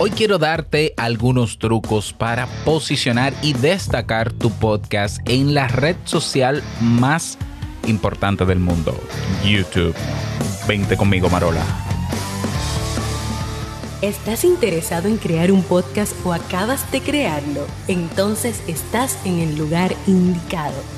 Hoy quiero darte algunos trucos para posicionar y destacar tu podcast en la red social más importante del mundo, YouTube. Vente conmigo, Marola. ¿Estás interesado en crear un podcast o acabas de crearlo? Entonces estás en el lugar indicado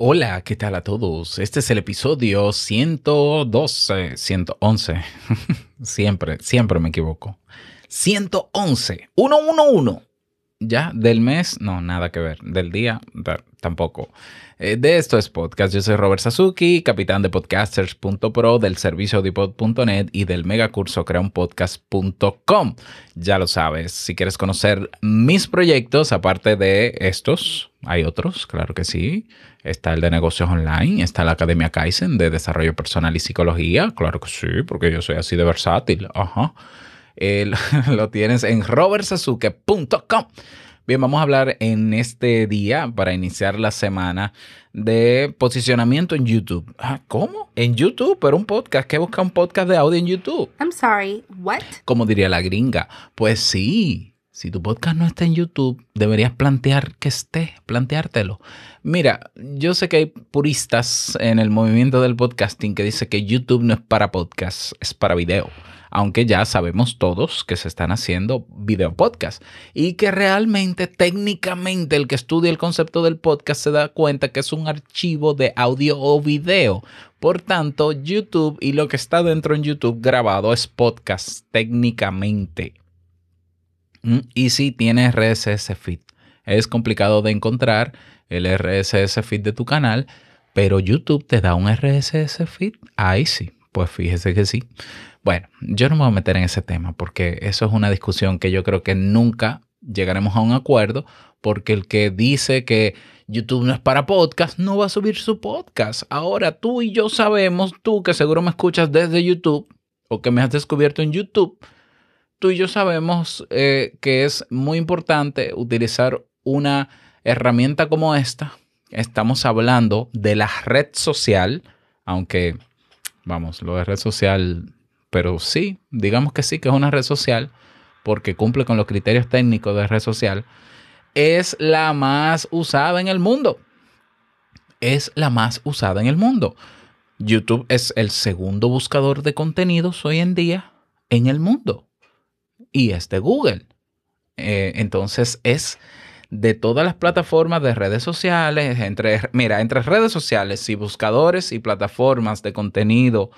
Hola, ¿qué tal a todos? Este es el episodio 112, 111. siempre, siempre me equivoco. 111, 111. Ya, del mes, no, nada que ver. Del día, tampoco. Eh, de esto es podcast. Yo soy Robert Sasuki, capitán de podcasters.pro, del servicio audipod.net y del megacurso creaunpodcast.com. Ya lo sabes, si quieres conocer mis proyectos, aparte de estos, hay otros, claro que sí. Está el de negocios online, está la Academia Kaizen de desarrollo personal y psicología, claro que sí, porque yo soy así de versátil. Ajá. lo tienes en robertsasuke.com. Bien, vamos a hablar en este día, para iniciar la semana, de posicionamiento en YouTube. Ah, ¿Cómo? En YouTube, pero un podcast. ¿Qué busca un podcast de audio en YouTube? I'm sorry, what? Como diría la gringa. Pues sí, si tu podcast no está en YouTube, deberías plantear que esté, planteártelo. Mira, yo sé que hay puristas en el movimiento del podcasting que dice que YouTube no es para podcast, es para video aunque ya sabemos todos que se están haciendo video podcast y que realmente técnicamente el que estudia el concepto del podcast se da cuenta que es un archivo de audio o video. Por tanto, YouTube y lo que está dentro en YouTube grabado es podcast técnicamente. Mm, y si tiene RSS feed. Es complicado de encontrar el RSS feed de tu canal, pero YouTube te da un RSS feed. Ahí sí, pues fíjese que sí. Bueno, yo no me voy a meter en ese tema porque eso es una discusión que yo creo que nunca llegaremos a un acuerdo porque el que dice que YouTube no es para podcast no va a subir su podcast. Ahora tú y yo sabemos, tú que seguro me escuchas desde YouTube o que me has descubierto en YouTube, tú y yo sabemos eh, que es muy importante utilizar una herramienta como esta. Estamos hablando de la red social, aunque, vamos, lo de red social pero sí, digamos que sí, que es una red social, porque cumple con los criterios técnicos de red social, es la más usada en el mundo. Es la más usada en el mundo. YouTube es el segundo buscador de contenidos hoy en día en el mundo. Y es de Google. Eh, entonces es de todas las plataformas de redes sociales, entre, mira, entre redes sociales y buscadores y plataformas de contenido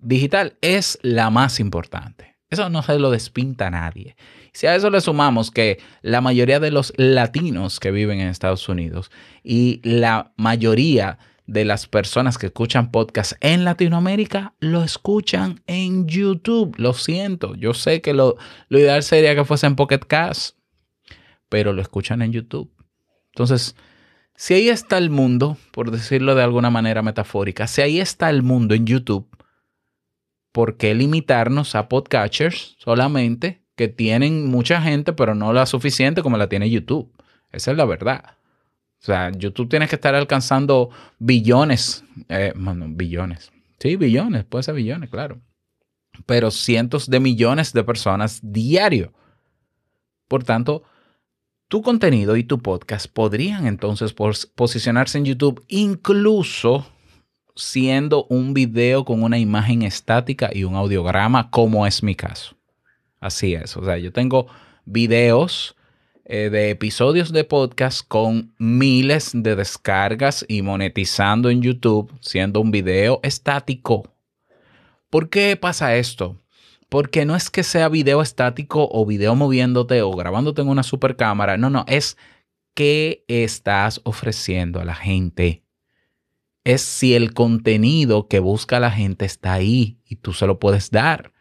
digital es la más importante. Eso no se lo despinta a nadie. Si a eso le sumamos que la mayoría de los latinos que viven en Estados Unidos y la mayoría de las personas que escuchan podcast en Latinoamérica lo escuchan en YouTube. Lo siento, yo sé que lo, lo ideal sería que fuese en Pocket Cast, pero lo escuchan en YouTube. Entonces, si ahí está el mundo, por decirlo de alguna manera metafórica, si ahí está el mundo en YouTube, ¿por qué limitarnos a podcatchers solamente que tienen mucha gente, pero no la suficiente como la tiene YouTube? Esa es la verdad. O sea, YouTube tiene que estar alcanzando billones, eh, bueno, billones. Sí, billones, puede ser billones, claro. Pero cientos de millones de personas diario. Por tanto, tu contenido y tu podcast podrían entonces posicionarse en YouTube incluso siendo un video con una imagen estática y un audiograma, como es mi caso. Así es. O sea, yo tengo videos eh, de episodios de podcast con miles de descargas y monetizando en YouTube, siendo un video estático. ¿Por qué pasa esto? Porque no es que sea video estático o video moviéndote o grabándote en una super cámara. No, no, es qué estás ofreciendo a la gente es si el contenido que busca la gente está ahí y tú se lo puedes dar.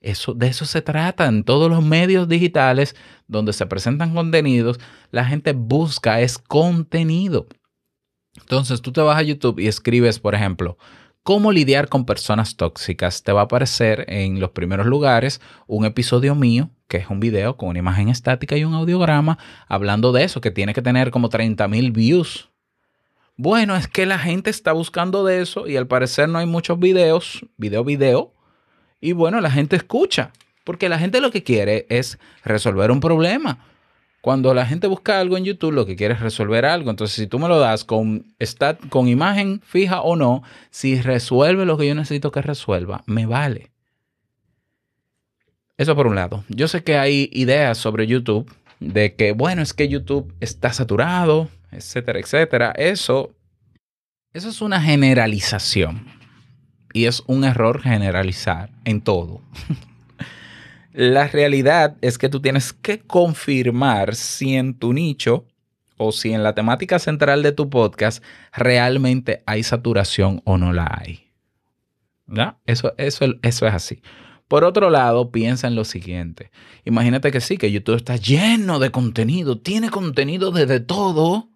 Eso, de eso se trata. En todos los medios digitales donde se presentan contenidos, la gente busca es contenido. Entonces tú te vas a YouTube y escribes, por ejemplo, cómo lidiar con personas tóxicas. Te va a aparecer en los primeros lugares un episodio mío, que es un video con una imagen estática y un audiograma, hablando de eso, que tiene que tener como 30 mil views. Bueno, es que la gente está buscando de eso y al parecer no hay muchos videos, video, video. Y bueno, la gente escucha, porque la gente lo que quiere es resolver un problema. Cuando la gente busca algo en YouTube, lo que quiere es resolver algo. Entonces, si tú me lo das con, con imagen fija o no, si resuelve lo que yo necesito que resuelva, me vale. Eso por un lado. Yo sé que hay ideas sobre YouTube de que, bueno, es que YouTube está saturado, etcétera, etcétera. Eso, eso es una generalización. Y es un error generalizar en todo. La realidad es que tú tienes que confirmar si en tu nicho o si en la temática central de tu podcast realmente hay saturación o no la hay. Eso, eso, eso es así. Por otro lado, piensa en lo siguiente. Imagínate que sí, que YouTube está lleno de contenido, tiene contenido de, todo,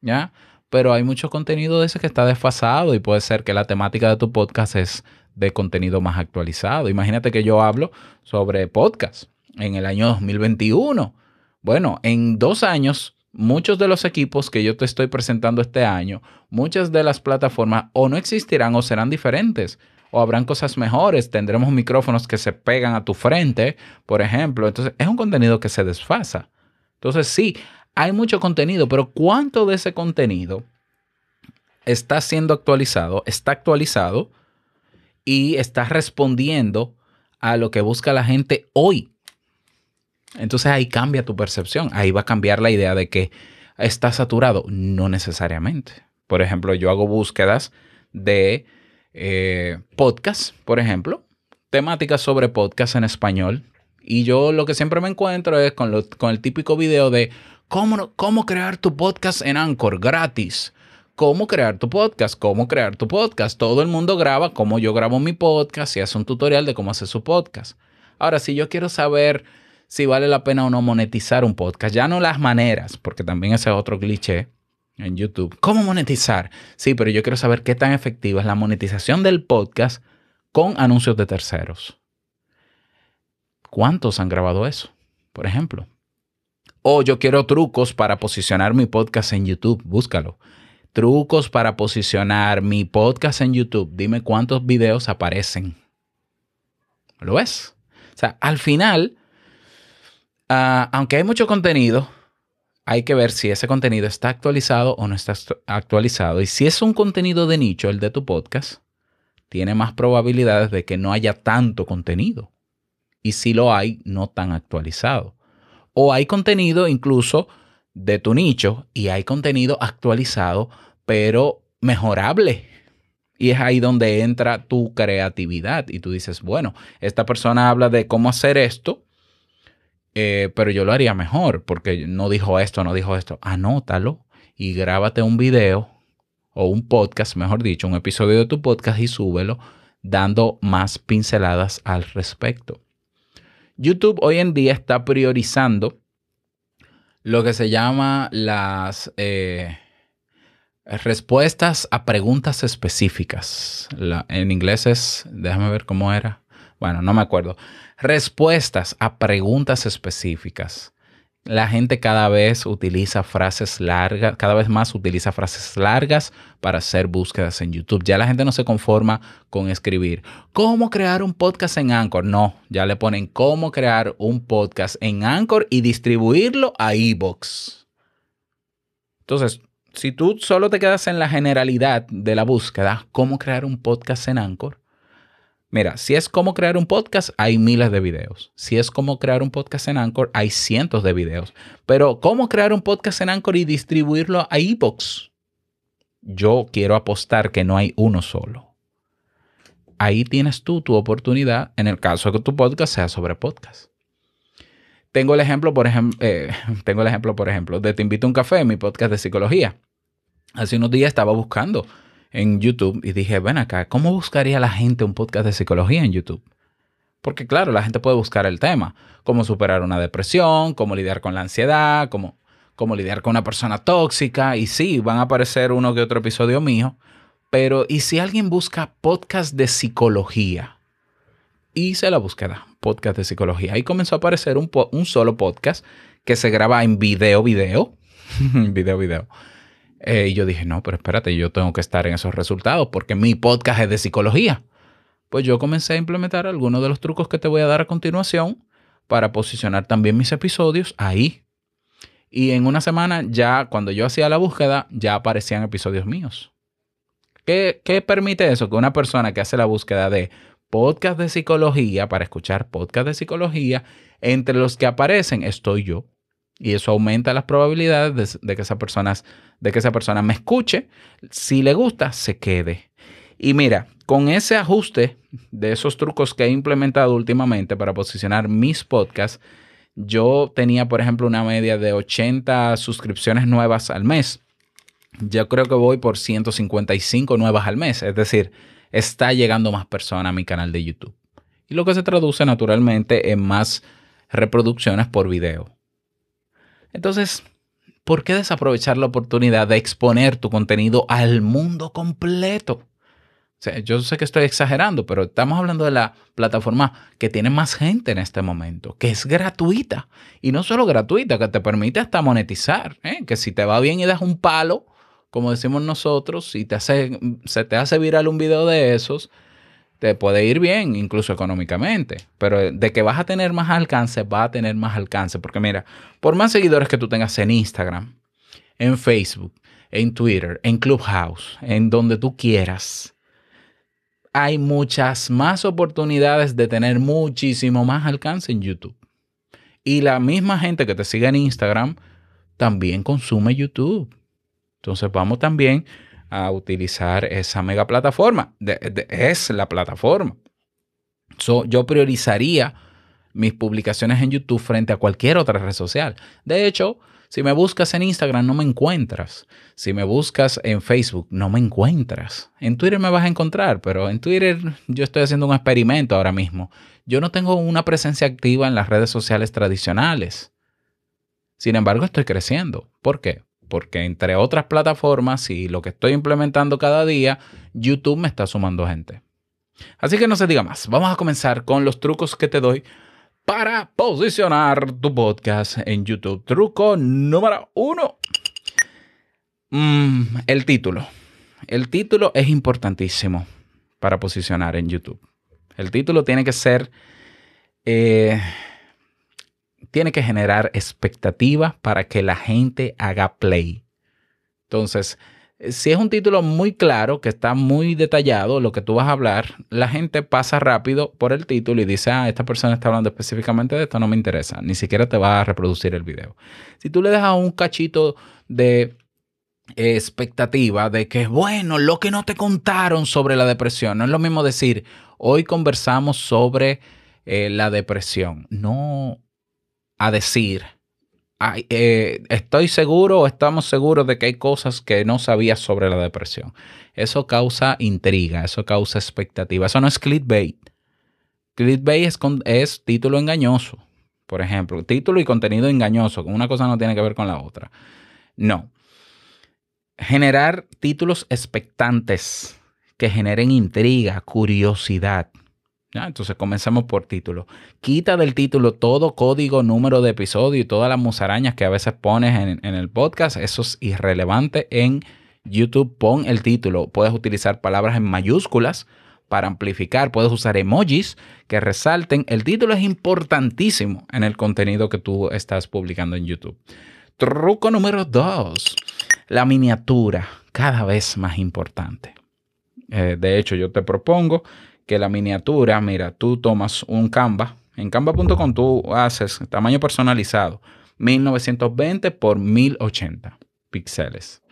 ¿ya? Pero hay mucho contenido de ese que está desfasado y puede ser que la temática de tu podcast es de contenido más actualizado. Imagínate que yo hablo sobre podcast en el año 2021. Bueno, en dos años, muchos de los equipos que yo te estoy presentando este año, muchas de las plataformas o no existirán o serán diferentes. O habrán cosas mejores, tendremos micrófonos que se pegan a tu frente, por ejemplo. Entonces, es un contenido que se desfasa. Entonces, sí, hay mucho contenido, pero ¿cuánto de ese contenido está siendo actualizado? Está actualizado y estás respondiendo a lo que busca la gente hoy. Entonces ahí cambia tu percepción, ahí va a cambiar la idea de que está saturado, no necesariamente. Por ejemplo, yo hago búsquedas de eh, podcast, por ejemplo, temáticas sobre podcast en español. Y yo lo que siempre me encuentro es con, con el típico video de cómo, cómo crear tu podcast en Anchor gratis cómo crear tu podcast, cómo crear tu podcast. Todo el mundo graba como yo grabo mi podcast y hace un tutorial de cómo hacer su podcast. Ahora, si yo quiero saber si vale la pena o no monetizar un podcast, ya no las maneras, porque también ese es otro cliché en YouTube. ¿Cómo monetizar? Sí, pero yo quiero saber qué tan efectiva es la monetización del podcast con anuncios de terceros. ¿Cuántos han grabado eso? Por ejemplo. O yo quiero trucos para posicionar mi podcast en YouTube. Búscalo trucos para posicionar mi podcast en YouTube. Dime cuántos videos aparecen. ¿Lo ves? O sea, al final, ah, aunque hay mucho contenido, hay que ver si ese contenido está actualizado o no está actualizado. Y si es un contenido de nicho, el de tu podcast, tiene más probabilidades de que no haya tanto contenido. Y si lo hay, no tan actualizado. O hay contenido incluso de tu nicho y hay contenido actualizado, pero mejorable. Y es ahí donde entra tu creatividad y tú dices, bueno, esta persona habla de cómo hacer esto, eh, pero yo lo haría mejor porque no dijo esto, no dijo esto. Anótalo y grábate un video o un podcast, mejor dicho, un episodio de tu podcast y súbelo dando más pinceladas al respecto. YouTube hoy en día está priorizando lo que se llama las eh, respuestas a preguntas específicas. en inglés es, déjame ver cómo era. Bueno, no me acuerdo. Respuestas a preguntas específicas. La gente cada vez utiliza frases largas, cada vez más utiliza frases largas para hacer búsquedas en YouTube. Ya la gente no se conforma con escribir cómo crear un podcast en Anchor. No, ya le ponen cómo crear un podcast en Anchor y distribuirlo a iBox. Entonces, si tú solo te quedas en la generalidad de la búsqueda, cómo crear un podcast en Anchor, Mira, si es cómo crear un podcast, hay miles de videos. Si es cómo crear un podcast en Anchor, hay cientos de videos. Pero cómo crear un podcast en Anchor y distribuirlo a iBox, yo quiero apostar que no hay uno solo. Ahí tienes tú tu oportunidad en el caso de que tu podcast sea sobre podcast. Tengo el ejemplo, por ejemplo, eh, tengo el ejemplo, por ejemplo, de Te invito a un café, mi podcast de psicología. Hace unos días estaba buscando en YouTube y dije, ven acá, ¿cómo buscaría la gente un podcast de psicología en YouTube? Porque claro, la gente puede buscar el tema, cómo superar una depresión, cómo lidiar con la ansiedad, cómo, cómo lidiar con una persona tóxica. Y sí, van a aparecer uno que otro episodio mío. Pero, ¿y si alguien busca podcast de psicología? Hice la búsqueda, podcast de psicología. Ahí comenzó a aparecer un, un solo podcast que se graba en video, video. video, video. Eh, y yo dije, no, pero espérate, yo tengo que estar en esos resultados porque mi podcast es de psicología. Pues yo comencé a implementar algunos de los trucos que te voy a dar a continuación para posicionar también mis episodios ahí. Y en una semana ya, cuando yo hacía la búsqueda, ya aparecían episodios míos. ¿Qué, ¿Qué, permite eso? Que una persona que hace la búsqueda de podcast de psicología, para escuchar podcast de psicología, entre los que aparecen estoy yo. Y eso aumenta las probabilidades de, que esa persona, de que esa persona me escuche. Si le gusta, se quede. Y mira, con ese ajuste de esos trucos que he implementado últimamente para posicionar mis podcasts, yo tenía, por ejemplo, una media de 80 suscripciones nuevas al mes. Yo creo que voy por 155 nuevas al mes. Es decir, está llegando más personas a mi canal de YouTube. Y lo que se traduce naturalmente en más reproducciones por video. Entonces, ¿por qué desaprovechar la oportunidad de exponer tu contenido al mundo completo? O sea, yo sé que estoy exagerando, pero estamos hablando de la plataforma que tiene más gente en este momento, que es gratuita. Y no solo gratuita, que te permite hasta monetizar. ¿eh? Que si te va bien y das un palo, como decimos nosotros, si te hace, se te hace viral un video de esos, te puede ir bien, incluso económicamente, pero de que vas a tener más alcance, va a tener más alcance, porque mira, por más seguidores que tú tengas en Instagram, en Facebook, en Twitter, en Clubhouse, en donde tú quieras, hay muchas más oportunidades de tener muchísimo más alcance en YouTube. Y la misma gente que te sigue en Instagram también consume YouTube. Entonces vamos también a utilizar esa mega plataforma. es la plataforma. yo priorizaría mis publicaciones en YouTube frente a cualquier otra red social. De hecho, si me buscas en Instagram no me encuentras. Si me buscas en Facebook no me encuentras. En Twitter me vas a encontrar, pero en Twitter yo estoy haciendo un experimento ahora mismo. Yo no tengo una presencia activa en las redes sociales tradicionales. Sin embargo, estoy creciendo. ¿Por qué? Porque entre otras plataformas y lo que estoy implementando cada día, YouTube me está sumando gente. Así que no se diga más, vamos a comenzar con los trucos que te doy para posicionar tu podcast en YouTube. Truco número uno. Mm, el título. El título es importantísimo para posicionar en YouTube. El título tiene que ser... Eh, tiene que generar expectativa para que la gente haga play. Entonces, si es un título muy claro, que está muy detallado, lo que tú vas a hablar, la gente pasa rápido por el título y dice, ah, esta persona está hablando específicamente de esto, no me interesa, ni siquiera te va a reproducir el video. Si tú le dejas un cachito de expectativa de que, bueno, lo que no te contaron sobre la depresión, no es lo mismo decir, hoy conversamos sobre eh, la depresión. No, a decir, eh, estoy seguro o estamos seguros de que hay cosas que no sabías sobre la depresión. Eso causa intriga, eso causa expectativa. Eso no es clickbait. Clickbait es, es título engañoso, por ejemplo. Título y contenido engañoso. Una cosa no tiene que ver con la otra. No. Generar títulos expectantes que generen intriga, curiosidad. Entonces comencemos por título. Quita del título todo código, número de episodio y todas las musarañas que a veces pones en, en, el podcast. Eso es irrelevante en YouTube. Pon el título. Puedes utilizar palabras en mayúsculas para amplificar. Puedes usar emojis que resalten. El título es importantísimo en el contenido que tú estás publicando en YouTube. Truco número dos. La miniatura. Cada vez más importante. Eh, de hecho, yo te propongo que la miniatura, mira, tú tomas un Canva, en canva.com tú haces tamaño personalizado, 1920 por 1080 píxeles,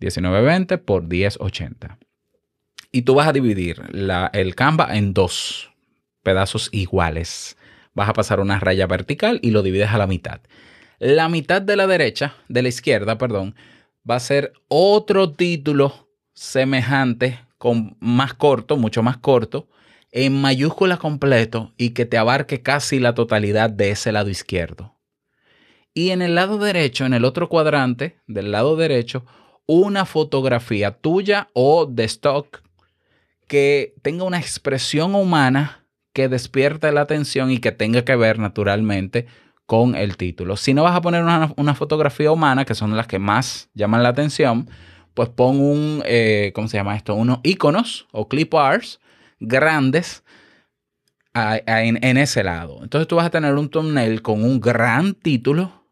1920 por 1080. Y tú vas a dividir la, el Canva en dos pedazos iguales. Vas a pasar una raya vertical y lo divides a la mitad. La mitad de la derecha, de la izquierda, perdón, va a ser otro título semejante con más corto, mucho más corto, en mayúscula completo y que te abarque casi la totalidad de ese lado izquierdo. Y en el lado derecho, en el otro cuadrante del lado derecho, una fotografía tuya o de stock que tenga una expresión humana que despierte la atención y que tenga que ver naturalmente con el título. Si no vas a poner una, fotografía humana, que son las que más llaman la atención, pues pon un, eh, ¿cómo se llama esto? Unos iconos o clip arts grandes en, ese lado. Entonces tú vas a tener un thumbnail con un gran título.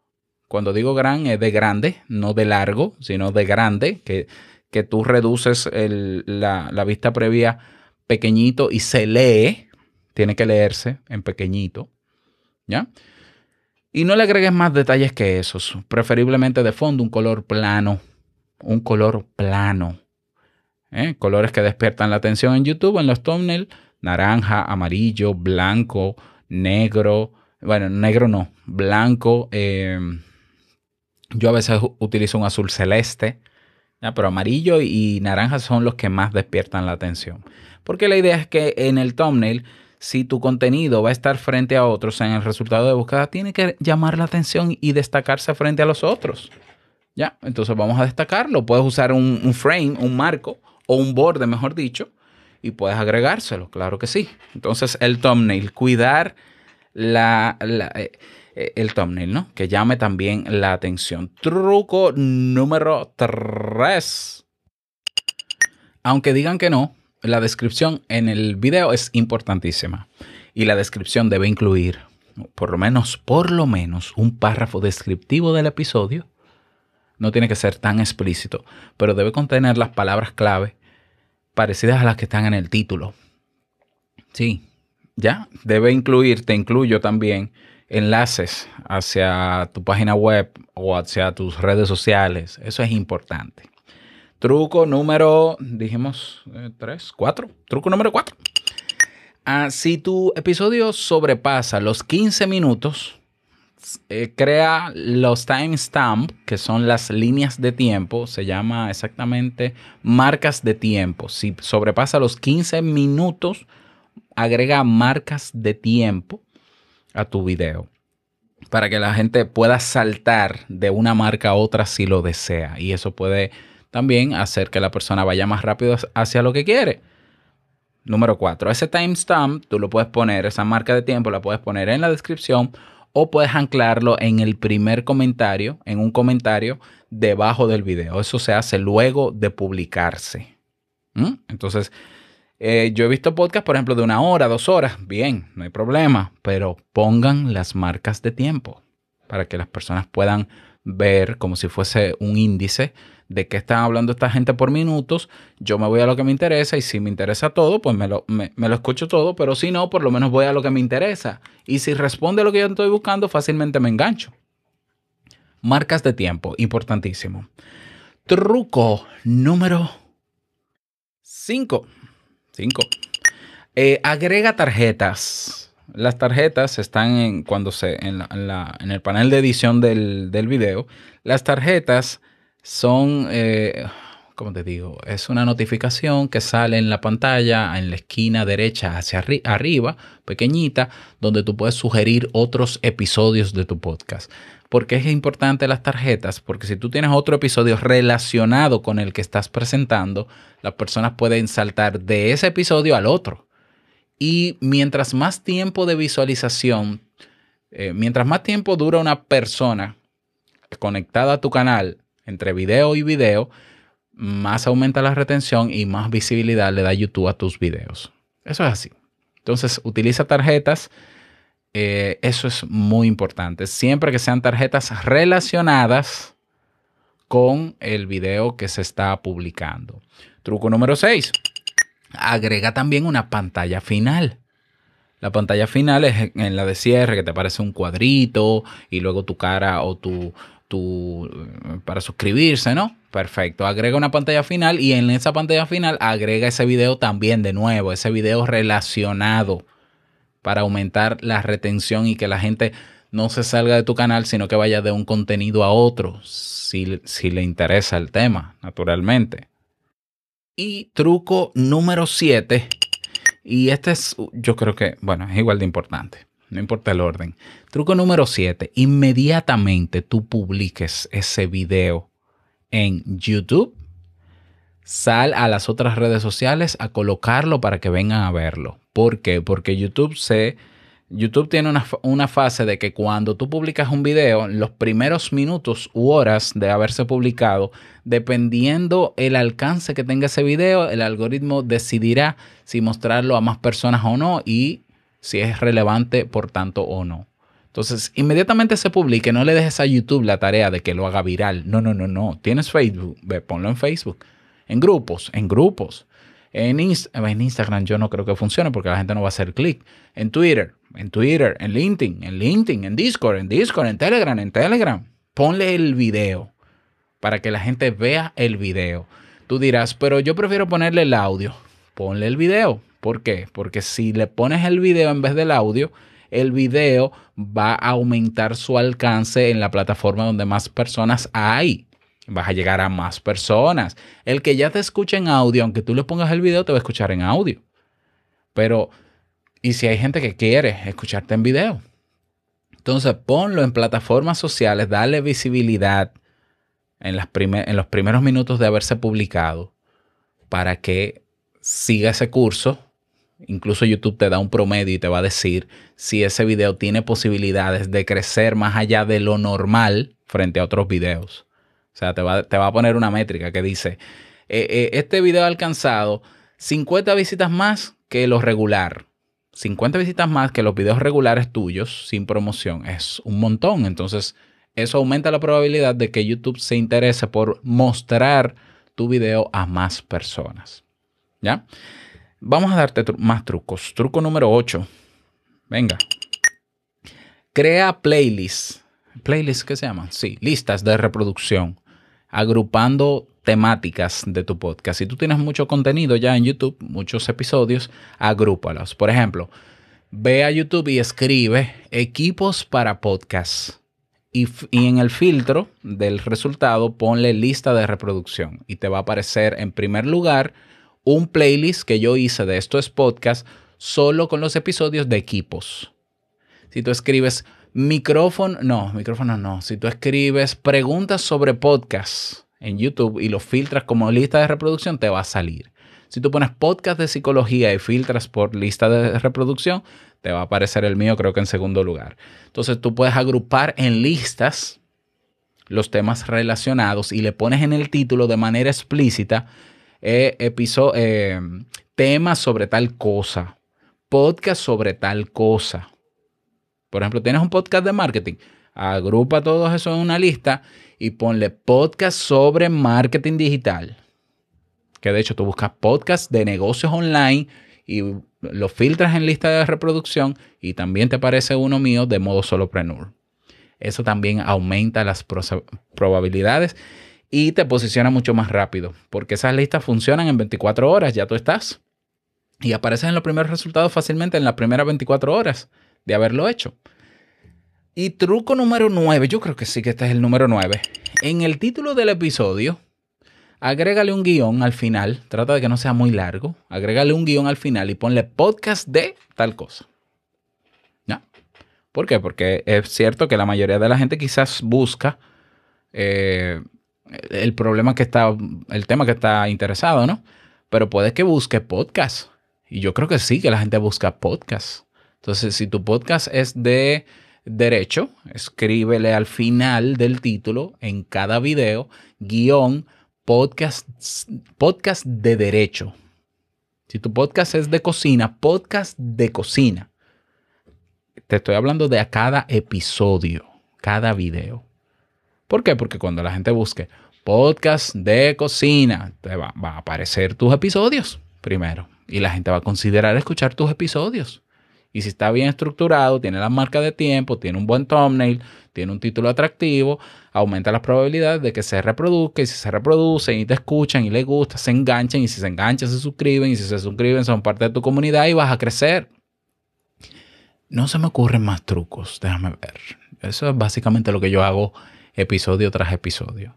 Cuando digo gran es de grande, no de largo, sino de grande, que, que tú reduces la, la vista previa pequeñito y se lee. Tiene que leerse en pequeñito. ¿Ya? Y no le agregues más detalles que esos. Preferiblemente de fondo un color plano. Un color plano. ¿Eh? Colores que despiertan la atención en YouTube, en los thumbnails. Naranja, amarillo, blanco, negro. Bueno, negro no. Blanco. Em, yo a veces utilizo un azul celeste. Pero amarillo y naranja son los que más despiertan la atención. Porque la idea es que en el thumbnail si tu contenido va a estar frente a otros en el resultado de búsqueda, tiene que llamar la atención y destacarse frente a los otros. Ya, entonces vamos a destacarlo. Puedes usar un, frame, un marco o un borde, mejor dicho, y puedes agregárselo, claro que sí. Entonces el thumbnail, cuidar eh, eh, el thumbnail, ¿no? Que llame también la atención. Truco número 3. Aunque digan que no, la descripción en el video es importantísima y la descripción debe incluir por lo menos, por lo menos un párrafo descriptivo del episodio. No tiene que ser tan explícito, pero debe contener las palabras clave parecidas a las que están en el título. Sí, ya, debe incluir, te incluyo también enlaces hacia tu página web o hacia tus redes sociales. Eso es importante. Truco número, dijimos, eh, tres, cuatro. Truco número cuatro. Ah, si tu episodio sobrepasa los 15 minutos, eh, crea los timestamp, que son las líneas de tiempo, se llama exactamente marcas de tiempo. Si sobrepasa los 15 minutos, agrega marcas de tiempo a tu video para que la gente pueda saltar de una marca a otra si lo desea. Y eso puede también hacer que la persona vaya más rápido hacia lo que quiere. Número cuatro, ese timestamp tú lo puedes poner, esa marca de tiempo la puedes poner en la descripción o puedes anclarlo en el primer comentario, en un comentario debajo del video. Eso se hace luego de publicarse. ¿Mm? Entonces, eh, yo he visto podcasts, por ejemplo, de una hora, dos horas. Bien, no hay problema, pero pongan las marcas de tiempo para que las personas puedan ver como si fuese un índice de qué están hablando esta gente por minutos, yo me voy a lo que me interesa y si me interesa todo, pues me lo, me, lo escucho todo, pero si no, por lo menos voy a lo que me interesa. Y si responde a lo que yo estoy buscando, fácilmente me engancho. Marcas de tiempo, importantísimo. Truco número 5. 5. Eh, agrega tarjetas. Las tarjetas están en, cuando se, en, la, en, el panel de edición del, del video. Las tarjetas son, eh, como te digo? Es una notificación que sale en la pantalla, en la esquina derecha hacia arriba, pequeñita, donde tú puedes sugerir otros episodios de tu podcast. ¿Por qué es importante las tarjetas? Porque si tú tienes otro episodio relacionado con el que estás presentando, las personas pueden saltar de ese episodio al otro. Y mientras más tiempo de visualización, eh, mientras más tiempo dura una persona conectada a tu canal entre video y video, más aumenta la retención y más visibilidad le da YouTube a tus videos. Eso es así. Entonces, utiliza tarjetas. Eh, eso es muy importante. Siempre que sean tarjetas relacionadas con el video que se está publicando. Truco número 6. Agrega también una pantalla final. La pantalla final es en la de cierre que te aparece un cuadrito y luego tu cara o tu, tu, para suscribirse, ¿no? Perfecto. Agrega una pantalla final y en esa pantalla final agrega ese video también de nuevo, ese video relacionado para aumentar la retención y que la gente no se salga de tu canal, sino que vaya de un contenido a otro, si, si le interesa el tema, naturalmente. Y truco número 7 Y este es, yo creo que, bueno, es igual de importante. No importa el orden. Truco número 7. Inmediatamente tú publiques ese video en YouTube. Sal a las otras redes sociales a colocarlo para que vengan a verlo. ¿Por qué? Porque YouTube se YouTube tiene una, fase de que cuando tú publicas un video, los primeros minutos u horas de haberse publicado, dependiendo el alcance que tenga ese video, el algoritmo decidirá si mostrarlo a más personas o no y si es relevante por tanto o no. Entonces, inmediatamente se publique, no le dejes a YouTube la tarea de que lo haga viral. No, no, no, no. Tienes Facebook, ve, ponlo en Facebook. En grupos, en grupos. En, en Instagram yo no creo que funcione porque la gente no va a hacer clic. En Twitter, en Twitter, en LinkedIn, en LinkedIn, en Discord, en Discord, en Telegram, en Telegram. Ponle el video para que la gente vea el video. Tú dirás, pero yo prefiero ponerle el audio. Ponle el video. ¿Por qué? Porque si le pones el video en vez del audio, el video va a aumentar su alcance en la plataforma donde más personas hay. Vas a llegar a más personas. El que ya te escucha en audio, aunque tú le pongas el video, te va a escuchar en audio. Pero y si hay gente que quiere escucharte en video. Entonces ponlo en plataformas sociales, dale visibilidad en, las en los primeros minutos de haberse publicado para que siga ese curso. Incluso YouTube te da un promedio y te va a decir si ese video tiene posibilidades de crecer más allá de lo normal frente a otros videos. O sea, te va, te va a poner una métrica que dice, eh, eh, este video ha alcanzado 50 visitas más que lo regular 50 visitas más que los videos regulares tuyos sin promoción es un montón. Entonces, eso aumenta la probabilidad de que YouTube se interese por mostrar tu video a más personas. ¿Ya? Vamos a darte más trucos. Truco número 8. Venga. Crea playlists. ¿Playlists qué se llaman? Sí, listas de reproducción. Agrupando temáticas de tu podcast. Si tú tienes mucho contenido ya en YouTube, muchos episodios, agrúpalos. Por ejemplo, ve a YouTube y escribe equipos para podcast. Y, y, en el filtro del resultado ponle lista de reproducción y te va a aparecer en primer lugar un playlist que yo hice de estos podcasts solo con los episodios de equipos. Si tú escribes micrófono, no, micrófono no. Si tú escribes preguntas sobre podcast, en YouTube y lo filtras como lista de reproducción, te va a salir. Si tú pones podcast de psicología y filtras por lista de reproducción, te va a aparecer el mío, creo que en segundo lugar. Entonces tú puedes agrupar en listas los temas relacionados y le pones en el título de manera explícita eh, eh, temas sobre tal cosa, podcast sobre tal cosa. Por ejemplo, tienes un podcast de marketing, agrupa todo eso en una lista y ponle podcast sobre marketing digital. Que de hecho tú buscas podcast de negocios online y lo filtras en lista de reproducción y también te aparece uno mío de modo solopreneur. Eso también aumenta las probabilidades y te posiciona mucho más rápido, porque esas listas funcionan en 24 horas, ya tú estás. Y aparecen en los primeros resultados fácilmente en las primeras 24 horas de haberlo hecho. Y truco número 9, yo creo que sí que este es el número 9. En el título del episodio, agrégale un guion al final, trata de que no sea muy largo, agrégale un guion al final y ponle podcast de tal cosa. ¿Ya? ¿Por qué? Porque es cierto que la mayoría de la gente quizás busca eh, el problema que está, el tema que está interesado, ¿no? Pero puede que busque podcast. Y yo creo que sí, que la gente busca podcast. Entonces, si tu podcast es de derecho, escríbele al final del título en cada video, guion, podcast, podcast de derecho. Si tu podcast es de cocina, podcast de cocina. Te estoy hablando de a cada episodio, cada video. ¿Por qué? Porque cuando la gente busque podcast de cocina, te va, a aparecer tus episodios primero. Y la gente va a considerar escuchar tus episodios. Y si está bien estructurado, tiene la marca de tiempo, tiene un buen thumbnail, tiene un título atractivo, aumenta las probabilidades de que se reproduzca y si se reproducen y te escuchan y les gusta, se enganchan y si se enganchan se suscriben y si se suscriben son parte de tu comunidad y vas a crecer. No se me ocurren más trucos, déjame ver. Eso es básicamente lo que yo hago episodio tras episodio.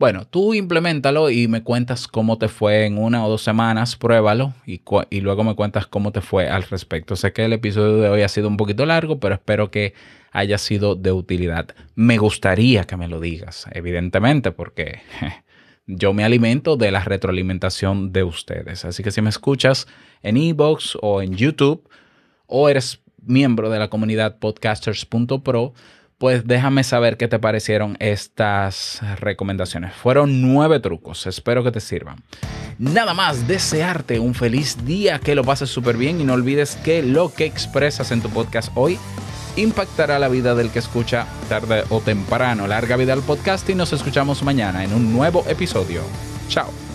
Bueno, tú implementalo y me cuentas cómo te fue en una o dos semanas, pruébalo y, luego me cuentas cómo te fue al respecto. Sé que el episodio de hoy ha sido un poquito largo, pero espero que haya sido de utilidad. Me gustaría que me lo digas, evidentemente, porque yo me alimento de la retroalimentación de ustedes. Así que si me escuchas en Ebox o en YouTube o eres miembro de la comunidad podcasters.pro, pues déjame saber qué te parecieron estas recomendaciones. Fueron nueve trucos, espero que te sirvan. Nada más, desearte un feliz día, que lo pases súper bien y no olvides que lo que expresas en tu podcast hoy impactará la vida del que escucha tarde o temprano. Larga vida al podcast y nos escuchamos mañana en un nuevo episodio. Chao.